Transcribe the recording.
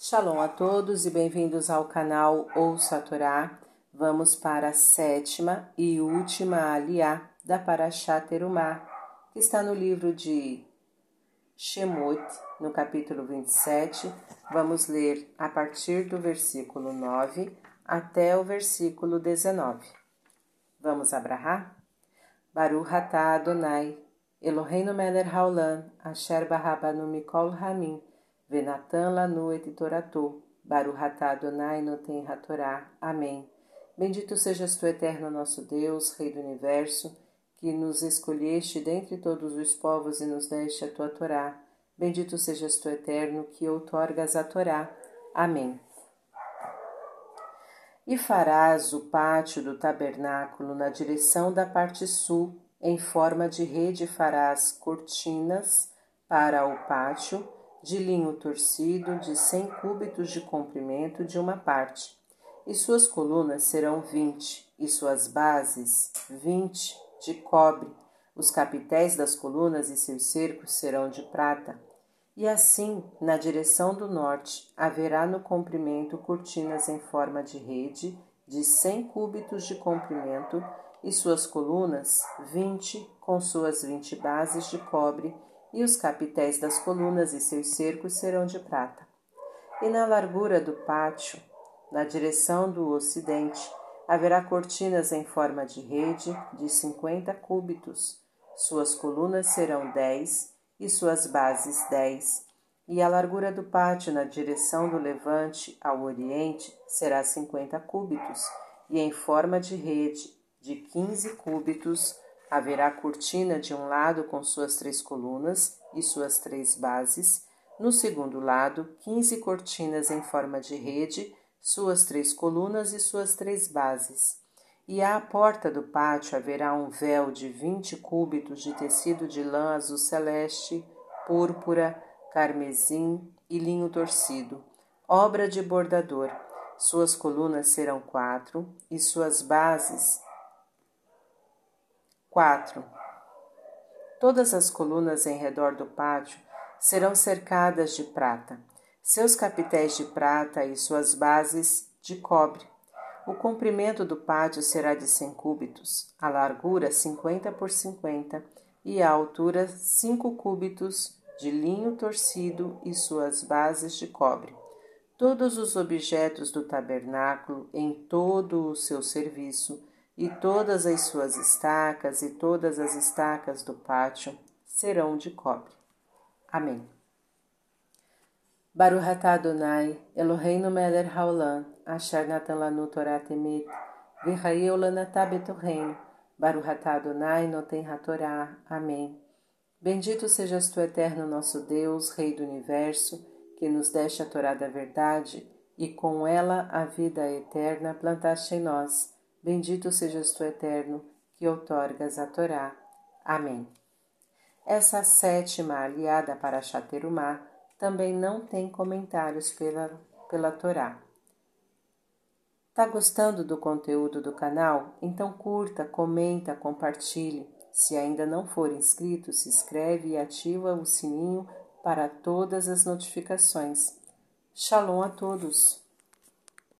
Shalom a todos e bem-vindos ao canal Ouça a Torá. Vamos para a sétima e última aliá da Parashá Terumá, que está no livro de Shemot, no capítulo 27. Vamos ler a partir do versículo 9 até o versículo 19. Vamos abrahar? Baruch atah Adonai, Eloheinu melech haolam, asher barabanu mikol hamim, venatan lanu et toratu, Baruch atah Adonai noten hatorá. Amém. Bendito sejas tu, eterno nosso Deus, Rei do Universo, que nos escolheste dentre todos os povos e nos deste a tua Torá. Bendito sejas tu, eterno, que outorgas a Torá. Amém. E farás o pátio do tabernáculo na direção da parte sul, em forma de rede farás cortinas para o pátio, de linho torcido de cem cúbitos de comprimento de uma parte, e suas colunas serão vinte, e suas bases vinte de cobre. Os capitéis das colunas e seus cercos serão de prata. E assim, na direção do norte, haverá no comprimento cortinas em forma de rede, de cem cúbitos de comprimento, e suas colunas, vinte, com suas vinte bases de cobre, e os capitéis das colunas e seus cercos serão de prata. E na largura do pátio, na direção do ocidente, haverá cortinas em forma de rede, de cinquenta cúbitos. Suas colunas serão dez, e suas bases dez, e a largura do pátio na direção do levante ao oriente será cinquenta cúbitos, e em forma de rede de quinze cúbitos haverá cortina de um lado com suas três colunas e suas três bases, no segundo lado quinze cortinas em forma de rede, suas três colunas e suas três bases. E à porta do pátio haverá um véu de vinte cúbitos de tecido de lã azul celeste púrpura, carmesim e linho torcido, obra de bordador. Suas colunas serão quatro e suas bases quatro. Todas as colunas em redor do pátio serão cercadas de prata, seus capitéis de prata e suas bases de cobre. O comprimento do pátio será de cem cúbitos, a largura cinquenta por cinquenta e a altura cinco cúbitos de linho torcido e suas bases de cobre. Todos os objetos do tabernáculo em todo o seu serviço, e todas as suas estacas e todas as estacas do pátio serão de cobre. Amém. Baruch atah Adonai, Eloheinu melech haolam, asher natan lanu Torah temet, v'chayeu lanatah betorreinu, Baruch atah Adonai noten hatorá. Amém. Bendito sejas tu, eterno nosso Deus, Rei do Universo, que nos deste a Torá da verdade e com ela a vida eterna plantaste em nós. Bendito sejas tu, eterno, que outorgas a Torá. Amém. Essa sétima aliada para Chaterumá também não tem comentários pela, pela Torá. Tá gostando do conteúdo do canal? Então curta, comenta, compartilhe. Se ainda não for inscrito, se inscreve e ativa o sininho para todas as notificações. Shalom a todos!